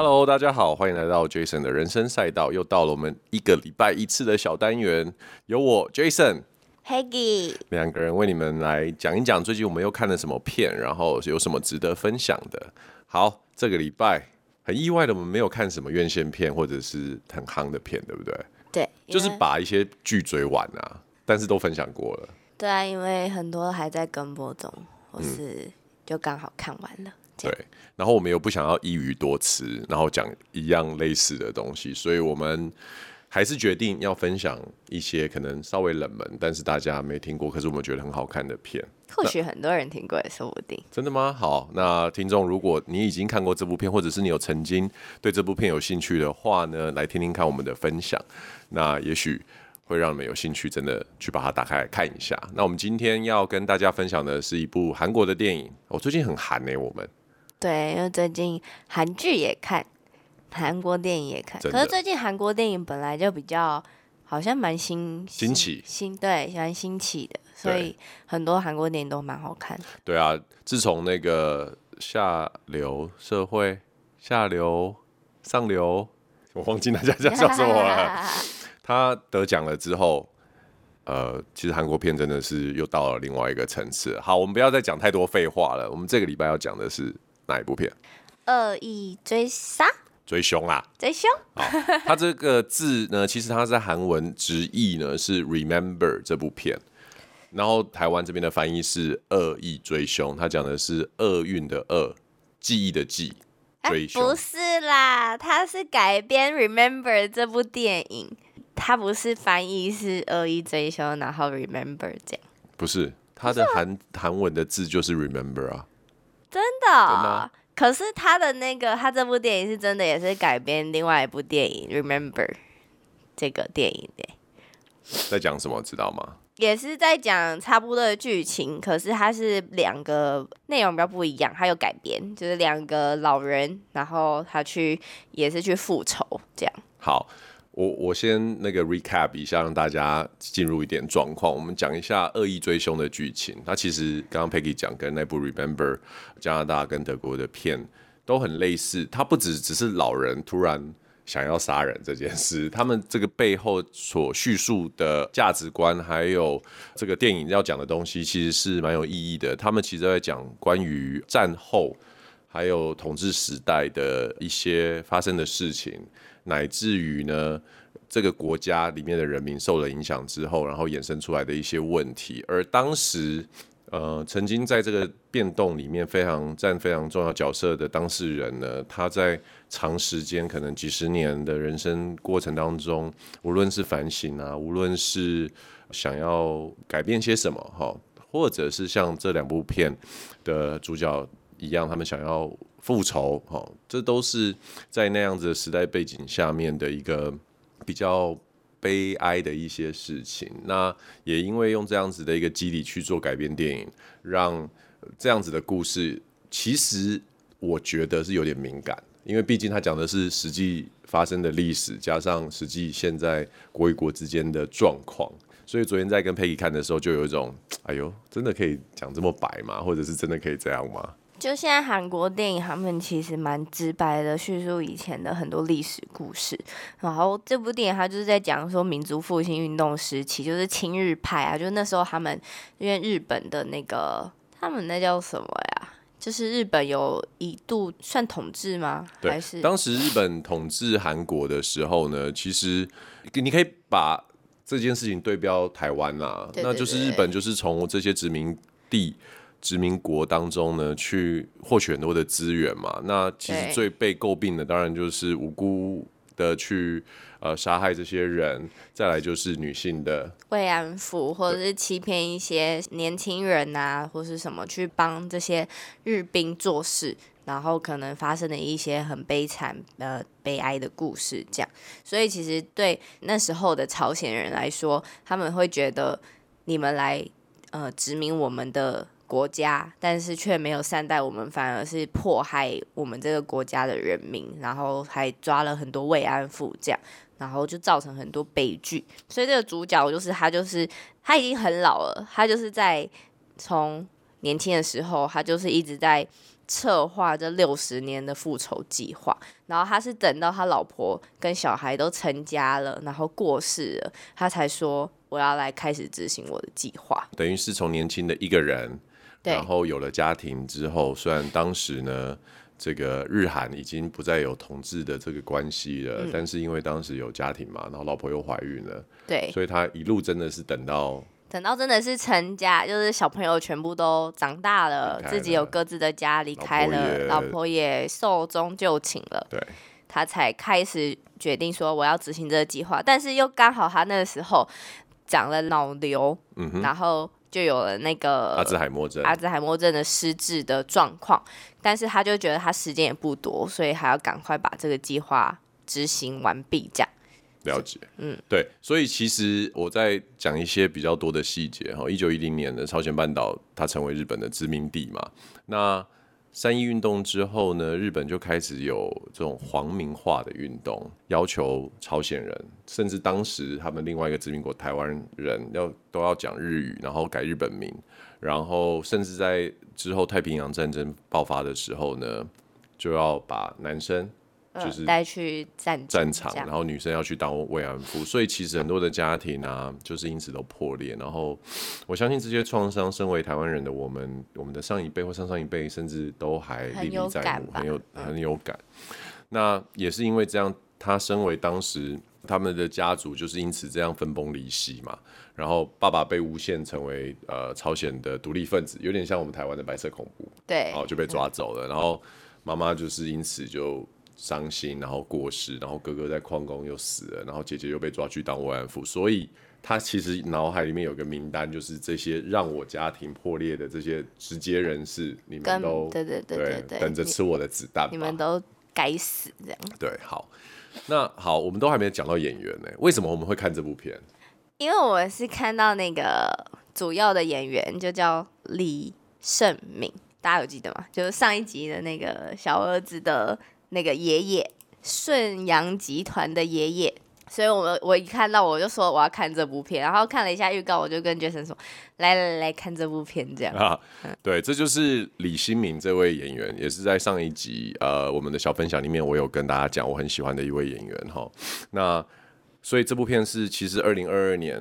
Hello，大家好，欢迎来到 Jason 的人生赛道，又到了我们一个礼拜一次的小单元，由我 Jason，Peggy，两个人为你们来讲一讲最近我们又看了什么片，然后有什么值得分享的。好，这个礼拜很意外的，我们没有看什么院线片或者是很夯的片，对不对？对，就是把一些剧追完啊，但是都分享过了。对啊，因为很多还在跟播中，或是就刚好看完了。嗯对，然后我们又不想要一语多词，然后讲一样类似的东西，所以我们还是决定要分享一些可能稍微冷门，但是大家没听过，可是我们觉得很好看的片。或许很多人听过也说不定。真的吗？好，那听众，如果你已经看过这部片，或者是你有曾经对这部片有兴趣的话呢，来听听看我们的分享，那也许会让你们有兴趣，真的去把它打开来看一下。那我们今天要跟大家分享的是一部韩国的电影，我、哦、最近很韩呢、欸，我们。对，因为最近韩剧也看，韩国电影也看。可是最近韩国电影本来就比较好像蛮新新奇，新对，蛮新奇的，所以很多韩国电影都蛮好看。对啊，自从那个下流社会、下流上流，我忘记那家 叫叫什么了。他得奖了之后，呃，其实韩国片真的是又到了另外一个层次。好，我们不要再讲太多废话了。我们这个礼拜要讲的是。哪一部片？恶意追杀，追凶啦，追凶。好，它这个字呢，其实它在韩文直译呢是 “remember” 这部片，然后台湾这边的翻译是“恶意追凶”，它讲的是厄运的厄，记忆的记，追凶。不是啦，它是改编 “remember” 这部电影，它不是翻译是恶意追凶，然后 “remember” 这样。不是，它的韩韩文的字就是 “remember” 啊。真的，可是他的那个，他这部电影是真的，也是改编另外一部电影《Remember》这个电影的。在讲什么，知道吗？也是在讲差不多的剧情，可是它是两个内容比较不一样，还有改编，就是两个老人，然后他去也是去复仇这样。好。我我先那个 recap 一下，让大家进入一点状况。我们讲一下《恶意追凶》的剧情。它其实刚刚 Peggy 讲跟那部 Remember 加拿大跟德国的片都很类似。它不只只是老人突然想要杀人这件事，他们这个背后所叙述的价值观，还有这个电影要讲的东西，其实是蛮有意义的。他们其实在讲关于战后还有统治时代的一些发生的事情。乃至于呢，这个国家里面的人民受了影响之后，然后衍生出来的一些问题，而当时，呃，曾经在这个变动里面非常占非常重要角色的当事人呢，他在长时间可能几十年的人生过程当中，无论是反省啊，无论是想要改变些什么哈，或者是像这两部片的主角一样，他们想要。复仇，哈，这都是在那样子的时代背景下面的一个比较悲哀的一些事情。那也因为用这样子的一个基底去做改编电影，让这样子的故事，其实我觉得是有点敏感，因为毕竟他讲的是实际发生的历史，加上实际现在国与国之间的状况。所以昨天在跟佩奇看的时候，就有一种，哎呦，真的可以讲这么白吗？或者是真的可以这样吗？就现在韩国电影，他们其实蛮直白的叙述以前的很多历史故事。然后这部电影它就是在讲说民族复兴运动时期，就是亲日派啊，就那时候他们因为日本的那个他们那叫什么呀？就是日本有一度算统治吗？对，还是当时日本统治韩国的时候呢？其实你可以把这件事情对标台湾啦，那就是日本就是从这些殖民地。殖民国当中呢，去获取很多的资源嘛。那其实最被诟病的，当然就是无辜的去呃杀害这些人。再来就是女性的慰安妇，或者是欺骗一些年轻人啊，或是什么去帮这些日兵做事，然后可能发生的一些很悲惨呃悲哀的故事。这样，所以其实对那时候的朝鲜人来说，他们会觉得你们来呃殖民我们的。国家，但是却没有善待我们，反而是迫害我们这个国家的人民，然后还抓了很多慰安妇，这样，然后就造成很多悲剧。所以这个主角就是他，就是他已经很老了，他就是在从年轻的时候，他就是一直在策划这六十年的复仇计划，然后他是等到他老婆跟小孩都成家了，然后过世了，他才说我要来开始执行我的计划。等于是从年轻的一个人，然后有了家庭之后，虽然当时呢，这个日韩已经不再有同志的这个关系了，嗯，但是因为当时有家庭嘛，然后老婆又怀孕了，对，所以他一路真的是等到。等到真的是成家，就是小朋友全部都长大了，了自己有各自的家，离开了，老婆也寿终就寝了，对，他才开始决定说我要执行这个计划。但是又刚好他那个时候长了脑瘤，嗯，然后就有了那个阿兹海默症，阿兹海默症的失智的状况。但是他就觉得他时间也不多，所以还要赶快把这个计划执行完毕，这样。了解，嗯，对，所以其实我在讲一些比较多的细节哈。一九一零年的朝鲜半岛，它成为日本的殖民地嘛。那三一运动之后呢，日本就开始有这种皇民化的运动，要求朝鲜人，甚至当时他们另外一个殖民国台湾人要都要讲日语，然后改日本名，然后甚至在之后太平洋战争爆发的时候呢，就要把男生。就是带去战战场，然后女生要去当慰安妇，所以其实很多的家庭啊，就是因此都破裂。然后我相信这些创伤，身为台湾人的我们，我们的上一辈或上上一辈，甚至都还历历在目，很有很有感。那也是因为这样，他身为当时他们的家族，就是因此这样分崩离析嘛。然后爸爸被诬陷成为呃朝鲜的独立分子，有点像我们台湾的白色恐怖，对，然后就被抓走了。然后妈妈就是因此就。伤心，然后过世，然后哥哥在矿工又死了，然后姐姐又被抓去当慰安妇，所以他其实脑海里面有个名单，就是这些让我家庭破裂的这些直接人士，你们都对对对对对，等着吃我的子弹，你们都该死这样。对，好，那好，我们都还没讲到演员呢，为什么我们会看这部片？因为我们是看到那个主要的演员就叫李胜敏，大家有记得吗？就是上一集的那个小儿子的。那个爷爷，顺阳集团的爷爷，所以我我一看到我就说我要看这部片，然后看了一下预告，我就跟 Jason 说，来来来看这部片这样。啊，对，这就是李新民这位演员，也是在上一集呃我们的小分享里面，我有跟大家讲我很喜欢的一位演员哈。那所以这部片是其实二零二二年。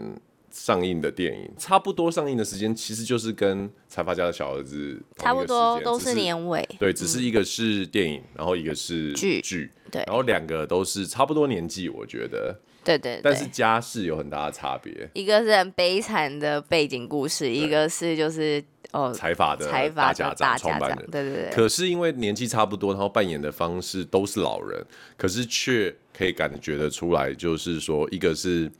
上映的电影差不多上映的时间，其实就是跟财阀家的小儿子差不多，都是年尾。对，只是一个是电影，然后一个是剧剧，对，然后两个都是差不多年纪，我觉得。对对，对。但是家世有很大的差别，一个是很悲惨的背景故事，一个是就是哦财阀的财阀家长创办人，对对对。可是因为年纪差不多，然后扮演的方式都是老人，可是却可以感觉得出来，就是说一个是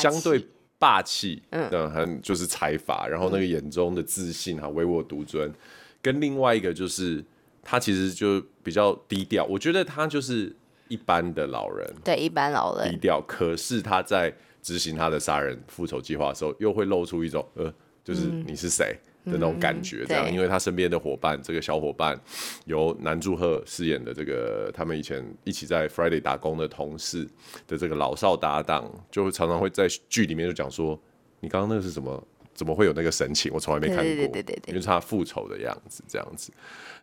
相对。霸气，嗯，很就是财阀，然后那个眼中的自信哈，唯我独尊，跟另外一个就是他其实就比较低调，我觉得他就是一般的老人，对，一般老人。低调，可是他在执行他的杀人复仇计划的时候，又会露出一种呃，就是你是谁？嗯的那种感觉，这样，因为他身边的伙伴，这个小伙伴由南柱赫饰演的这个，他们以前一起在 Friday 打工的同事的这个老少搭档，就常常会在剧里面就讲说：“你刚刚那个是什么？怎么会有那个神情？我从来没看过。”对对对因为是他复仇的样子，这样子。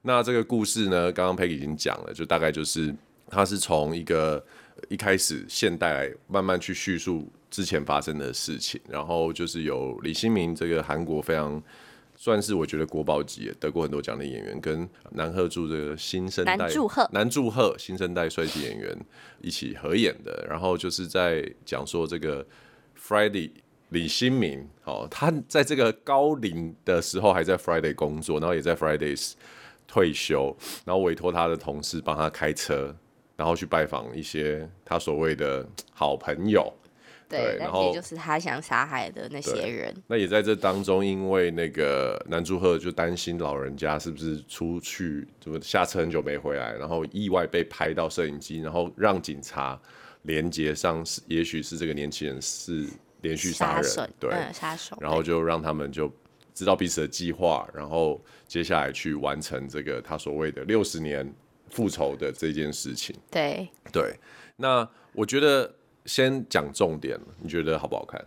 那这个故事呢，刚刚 Peggy 已经讲了，就大概就是他是从一个一开始现代来慢慢去叙述之前发生的事情，然后就是有李新民这个韩国非常。算是我觉得国宝级，得过很多奖的演员，跟南赫柱这个新生代南柱赫南柱赫新生代帅气演员一起合演的，然后就是在讲说这个 Friday 李新民，哦，他在这个高龄的时候还在 Friday 工作，然后也在 Fridays 退休，然后委托他的同事帮他开车，然后去拜访一些他所谓的好朋友。对，然后就是他想杀害的那些人。那也在这当中，因为那个南柱赫就担心老人家是不是出去，怎么下车很久没回来，然后意外被拍到摄影机，然后让警察连接上，是也许是这个年轻人是连续杀人，对，杀手。然后就让他们就知道彼此的计划，然后接下来去完成这个他所谓的六十年复仇的这件事情。对，对。那我觉得。先讲重点，你觉得好不好看？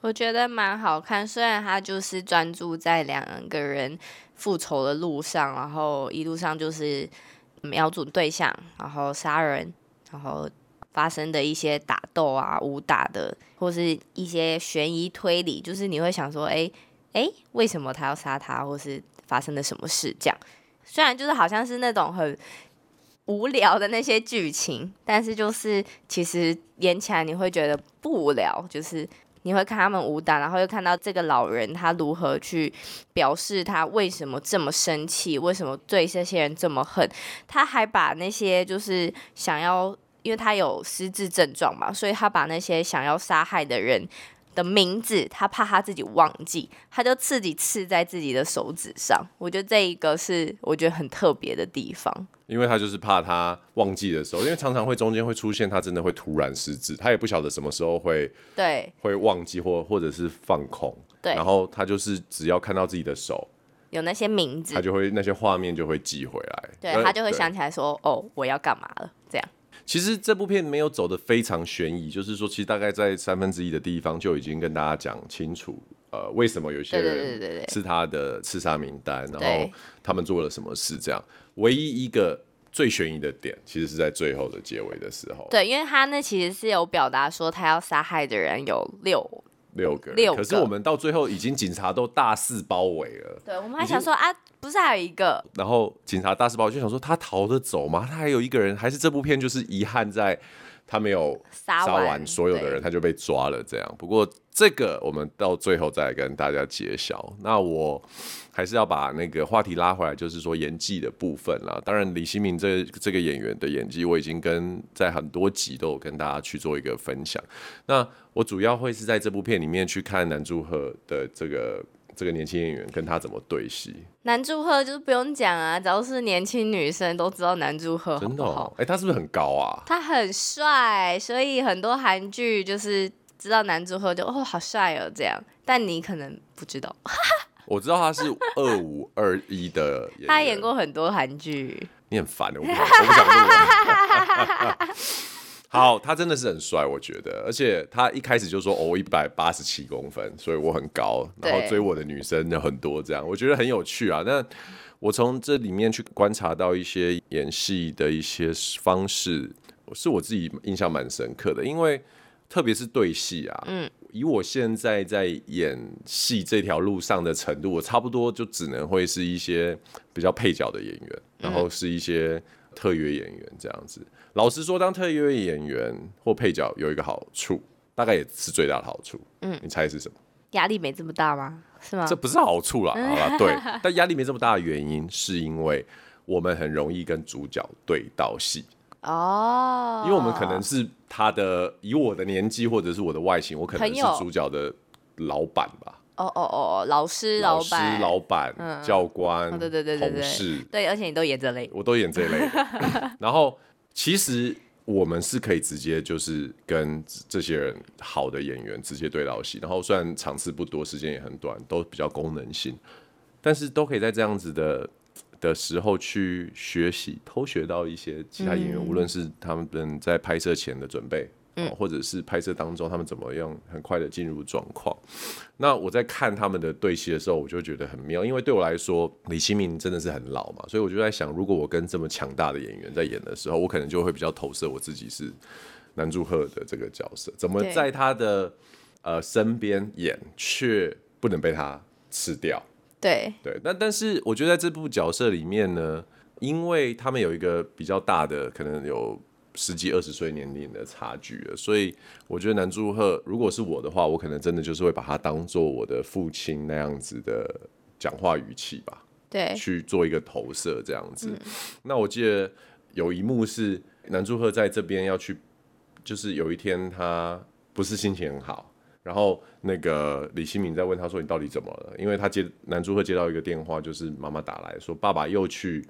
我觉得蛮好看，虽然他就是专注在两个人复仇的路上，然后一路上就是瞄准对象，然后杀人，然后发生的一些打斗啊、武打的，或是一些悬疑推理，就是你会想说，哎哎，为什么他要杀他，或是发生了什么事？这样，虽然就是好像是那种很无聊的那些剧情，但是就是其实演起来你会觉得不无聊，就是。你会看他们武打，然后又看到这个老人他如何去表示他为什么这么生气，为什么对这些人这么恨。他还把那些就是想要，因为他有失智症状嘛，所以他把那些想要杀害的人的名字，他怕他自己忘记，他就自己刺在自己的手指上。我觉得这一个是我觉得很特别的地方。因为他就是怕他忘记的时候，因为常常会中间会出现他真的会突然失智，他也不晓得什么时候会对会忘记或或者是放空，对，然后他就是只要看到自己的手有那些名字，他就会那些画面就会记回来，对，他就会想起来说哦，我要干嘛了这样。其实这部片没有走的非常悬疑，就是说其实大概在三分之一的地方就已经跟大家讲清楚，呃，为什么有些人是他的刺杀名单，然后他们做了什么事这样。唯一一个最悬疑的点，其实是在最后的结尾的时候。对，因为他那其实是有表达说，他要杀害的人有六六个，六个。可是我们到最后，已经警察都大肆包围了。对，我们还想说啊，不是还有一个？然后警察大肆包围，就想说他逃得走吗？他还有一个人，还是这部片就是遗憾在他没有杀完所有的人，他就被抓了这样。不过这个我们到最后再来跟大家揭晓。那我。还是要把那个话题拉回来，就是说演技的部分啦。当然，李新明这这个演员的演技，我已经跟在很多集都有跟大家去做一个分享。那我主要会是在这部片里面去看南柱赫的这个这个年轻演员跟他怎么对戏。南柱赫就是不用讲啊，只要是年轻女生都知道南柱赫真的哦。哎，他是不是很高啊？他很帅，所以很多韩剧就是知道南柱赫就哦好帅哦这样，但你可能不知道。我知道他是二五二一的 他演过很多韩剧。你很烦，我，我不想录。好，他真的是很帅，我觉得，而且他一开始就说哦，一百八十七公分，所以我很高，然后追我的女生有很多，这样我觉得很有趣啊。那我从这里面去观察到一些演戏的一些方式，是我自己印象蛮深刻的，因为特别是对戏啊，嗯。以我现在在演戏这条路上的程度，我差不多就只能会是一些比较配角的演员，然后是一些特约演员这样子。老实说，当特约演员或配角有一个好处，大概也是最大的好处。嗯，你猜是什么？压力没这么大吗？是吗？这不是好处啦，好啦，对。但压力没这么大的原因，是因为我们很容易跟主角对到戏。哦，因为我们可能是他的，以我的年纪或者是我的外形，我可能是主角的老板吧。哦哦哦，老师、老板、老板、嗯、教官，对对对对对，同事，对，而且你都演这类，我都演这类。然后其实我们是可以直接就是跟这些人好的演员直接对到戏，然后虽然场次不多，时间也很短，都比较功能性，但是都可以在这样子的。的时候去学习，偷学到一些其他演员，嗯、无论是他们在拍摄前的准备，嗯、或者是拍摄当中他们怎么样很快的进入状况。那我在看他们的对戏的时候，我就觉得很妙，因为对我来说，李新明真的是很老嘛，所以我就在想，如果我跟这么强大的演员在演的时候，我可能就会比较投射我自己是南柱赫的这个角色，怎么在他的呃身边演，却不能被他吃掉。对对，那但是我觉得在这部角色里面呢，因为他们有一个比较大的，可能有十几二十岁年龄的差距了，所以我觉得南柱赫如果是我的话，我可能真的就是会把他当做我的父亲那样子的讲话语气吧，对，去做一个投射这样子。嗯、那我记得有一幕是南柱赫在这边要去，就是有一天他不是心情很好。然后那个李新明在问他说：“你到底怎么了？”因为他接南柱赫接到一个电话，就是妈妈打来说爸爸又去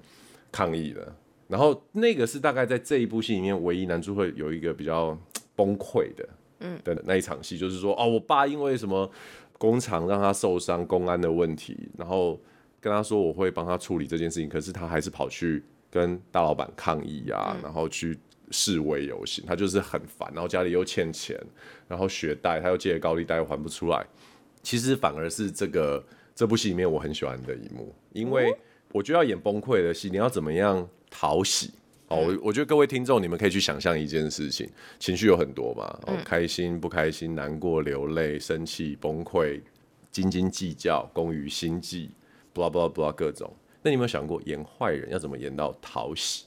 抗议了。然后那个是大概在这一部戏里面唯一男主会有一个比较崩溃的，嗯，的那一场戏，就是说哦，我爸因为什么工厂让他受伤，公安的问题，然后跟他说我会帮他处理这件事情，可是他还是跑去跟大老板抗议啊，然后去示威游行，他就是很烦，然后家里又欠钱，然后学贷他又借了高利贷又还不出来。其实反而是这个这部戏里面我很喜欢的一幕，因为我觉得要演崩溃的戏，你要怎么样讨喜？哦，我我觉得各位听众，你们可以去想象一件事情，情绪有很多嘛，哦，开心、不开心、难过、流泪、生气、崩溃、斤斤计较、工于心计，blah blah blah 各种。那你有没有想过，演坏人要怎么演到讨喜？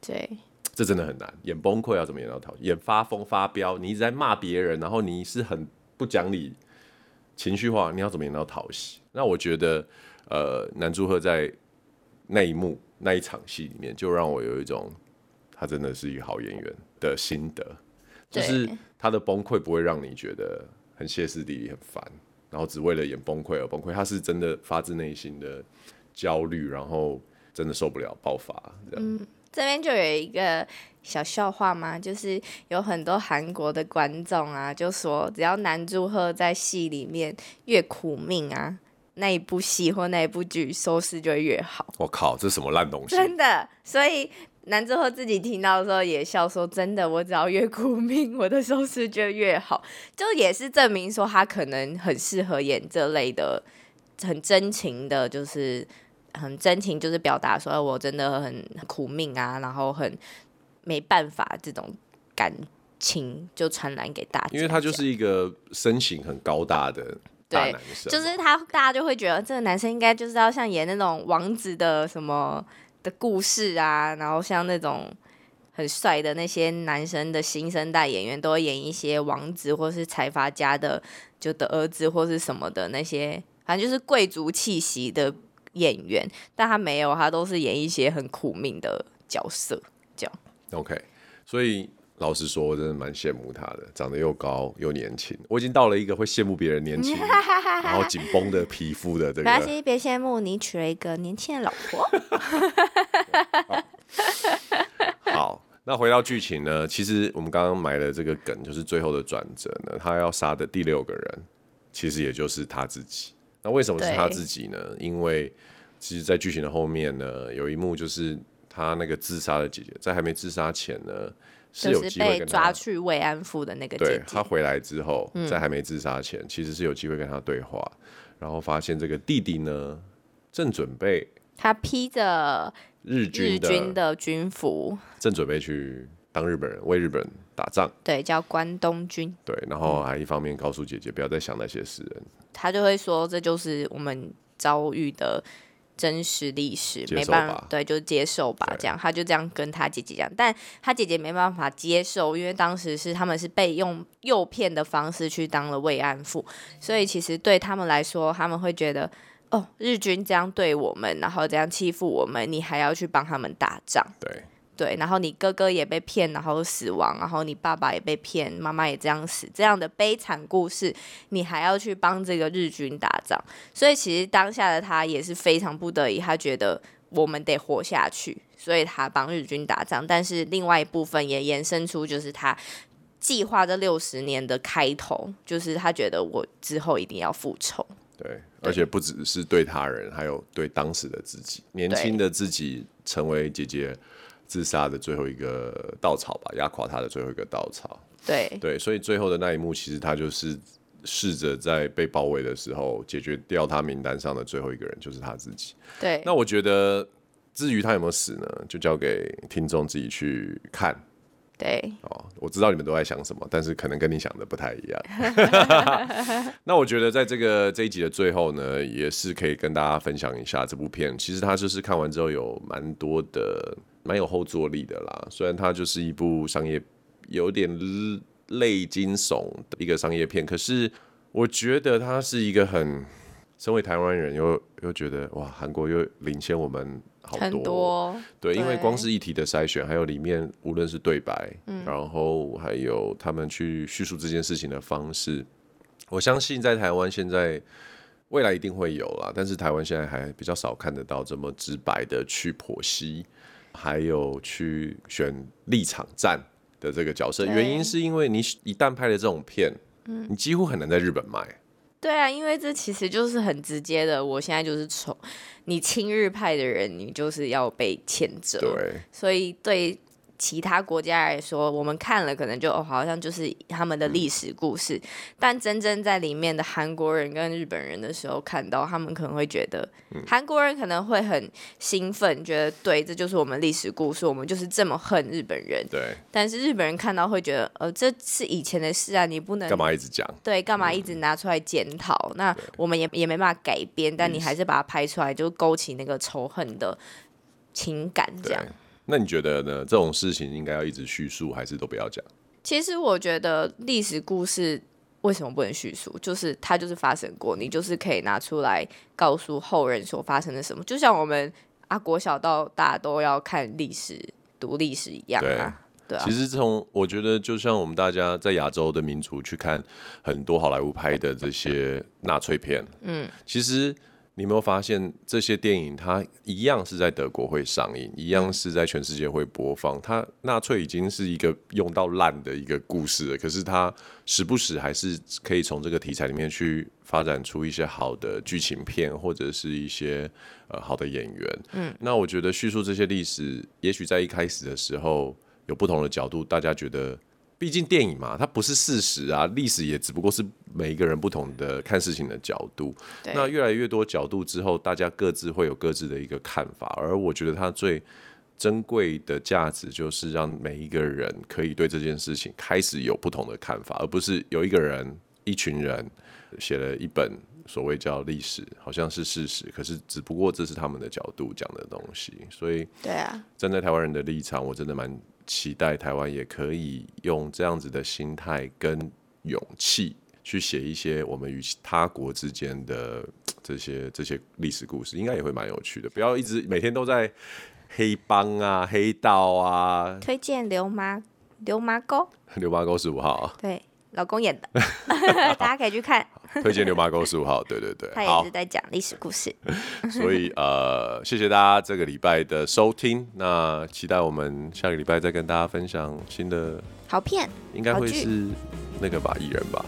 对，这真的很难。演崩溃要怎么演到讨喜？演发疯发飙，你一直在骂别人，然后你是很不讲理、情绪化，你要怎么演到讨喜？那我觉得，呃，南柱赫在那一幕。那一场戏里面，就让我有一种他真的是一个好演员的心得，就是他的崩溃不会让你觉得很歇斯底里、很烦，然后只为了演崩溃而崩溃。他是真的发自内心的焦虑，然后真的受不了爆发。这样，嗯，这边就有一个小笑话吗，就是有很多韩国的观众啊，就说只要南柱赫在戏里面越苦命啊。那一部戏或那一部剧收视就会越好。我靠，这是什么烂东西？真的，所以南柱赫自己听到的时候也笑说：“真的，我只要越苦命，我的收视就越好。”就也是证明说他可能很适合演这类的，很真情的，就是很真情，就是表达说我真的很苦命啊，然后很没办法这种感情就传染给大家。因为他就是一个身形很高大的。对，就是他，大家就会觉得这个男生应该就是要像演那种王子的什么的故事啊，然后像那种很帅的那些男生的新生代演员，都会演一些王子或是财阀家的就的儿子或是什么的那些，反正就是贵族气息的演员，但他没有，他都是演一些很苦命的角色，这样。OK，所以。老实说，我真的蛮羡慕他的，长得又高又年轻。我已经到了一个会羡慕别人年轻，然后紧绷的皮肤的这个。没关系，别羡慕，你娶了一个年轻的老婆。好，好，那回到剧情呢？其实我们刚刚埋的这个梗，就是最后的转折呢。他要杀的第六个人，其实也就是他自己。那为什么是他自己呢？因为其实，在剧情的后面呢，有一幕就是他那个自杀的姐姐，在还没自杀前呢。是有机会跟他，就是被抓去慰安妇的那个姐姐。对，他回来之后，在还没自杀前，嗯，其实是有机会跟他对话，然后发现这个弟弟呢，正准备他披着日军的日军的军服，正准备去当日本人，为日本人打仗。对，叫关东军。对，然后还一方面告诉姐姐不要再想那些事人，他就会说这就是我们遭遇的。真实历史没办法，对，就接受吧。这样，他就这样跟他姐姐讲，但他姐姐没办法接受，因为当时是他们是被用诱骗的方式去当了慰安妇，所以其实对他们来说，他们会觉得，哦，日军这样对我们，然后这样欺负我们，你还要去帮他们打仗，对。对，然后你哥哥也被骗，然后死亡，然后你爸爸也被骗，妈妈也这样死，这样的悲惨故事，你还要去帮这个日军打仗，所以其实当下的他也是非常不得已，他觉得我们得活下去，所以他帮日军打仗。但是另外一部分也延伸出，就是他计划这六十年的开头，就是他觉得我之后一定要复仇。对，而且不只是对他人，还有对当时的自己，年轻的自己成为姐姐。自杀的最后一个稻草吧，压垮他的最后一个稻草。对对，所以最后的那一幕，其实他就是试着在被包围的时候解决掉他名单上的最后一个人，就是他自己。对，那我觉得至于他有没有死呢，就交给听众自己去看。对，哦，我知道你们都在想什么，但是可能跟你想的不太一样。那我觉得在这个这一集的最后呢，也是可以跟大家分享一下这部片。其实他就是看完之后有蛮多的。蛮有后坐力的啦，虽然它就是一部商业有点类惊悚的一个商业片，可是我觉得它是一个很，身为台湾人又又觉得哇，韩国又领先我们好多，对，因为光是议题的筛选，还有里面无论是对白，嗯，然后还有他们去叙述这件事情的方式，我相信在台湾现在未来一定会有啦，但是台湾现在还比较少看得到这么直白的去剖析。还有去选立场站的这个角色，原因是因为你一旦拍了这种片，嗯，你几乎很难在日本卖。对啊，因为这其实就是很直接的，我现在就是丑，你亲日派的人，你就是要被谴责。对，所以对其他国家来说，我们看了可能就哦，好像就是他们的历史故事，嗯、但真正在里面的韩国人跟日本人的时候看到，他们可能会觉得，韩、嗯、国人可能会很兴奋，觉得对，这就是我们历史故事，我们就是这么恨日本人。对。但是日本人看到会觉得，呃，这是以前的事啊，你不能干嘛一直讲？对，干嘛一直拿出来检讨？嗯、那我们也也没办法改编，但你还是把它拍出来，就勾起那个仇恨的情感，这样。那你觉得呢？这种事情应该要一直叙述，还是都不要讲？其实我觉得历史故事为什么不能叙述？就是它就是发生过，你就是可以拿出来告诉后人所发生的什么。就像我们啊，国小到大都要看历史、读历史一样啊。对，对啊。其实从我觉得，就像我们大家在亚洲的民族去看很多好莱坞拍的这些纳粹片，嗯，其实。你有没有发现这些电影，它一样是在德国会上映，一样是在全世界会播放。它纳粹已经是一个用到烂的一个故事了，可是它时不时还是可以从这个题材里面去发展出一些好的剧情片，或者是一些呃好的演员。嗯，那我觉得叙述这些历史，也许在一开始的时候有不同的角度，大家觉得。毕竟电影嘛，它不是事实啊，历史也只不过是每一个人不同的看事情的角度。那越来越多角度之后，大家各自会有各自的一个看法。而我觉得它最珍贵的价值，就是让每一个人可以对这件事情开始有不同的看法，而不是有一个人、一群人写了一本所谓叫历史，好像是事实，可是只不过这是他们的角度讲的东西。所以，对啊，站在台湾人的立场，我真的蛮。期待台湾也可以用这样子的心态跟勇气去写一些我们与他国之间的 这些这些历史故事，应该也会蛮有趣的。不要一直每天都在黑帮啊、黑道啊。推荐流麻流麻沟，流麻沟十五号啊。对。老公演的，大家可以去看。推荐《牛马沟十五号》，对对对，他也是在讲历史故事。所以呃，谢谢大家这个礼拜的收听。那期待我们下个礼拜再跟大家分享新的好片，应该会是那个吧，蚁人吧？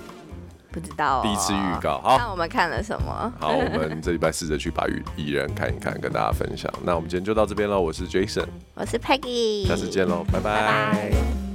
不知道、哦，第一次预告。好，那我们看了什么？好，我们这礼拜试着去把蚁蚁人看一看，跟大家分享。那我们今天就到这边喽。我是 Jason，我是 Peggy，下次见喽，拜拜。拜拜。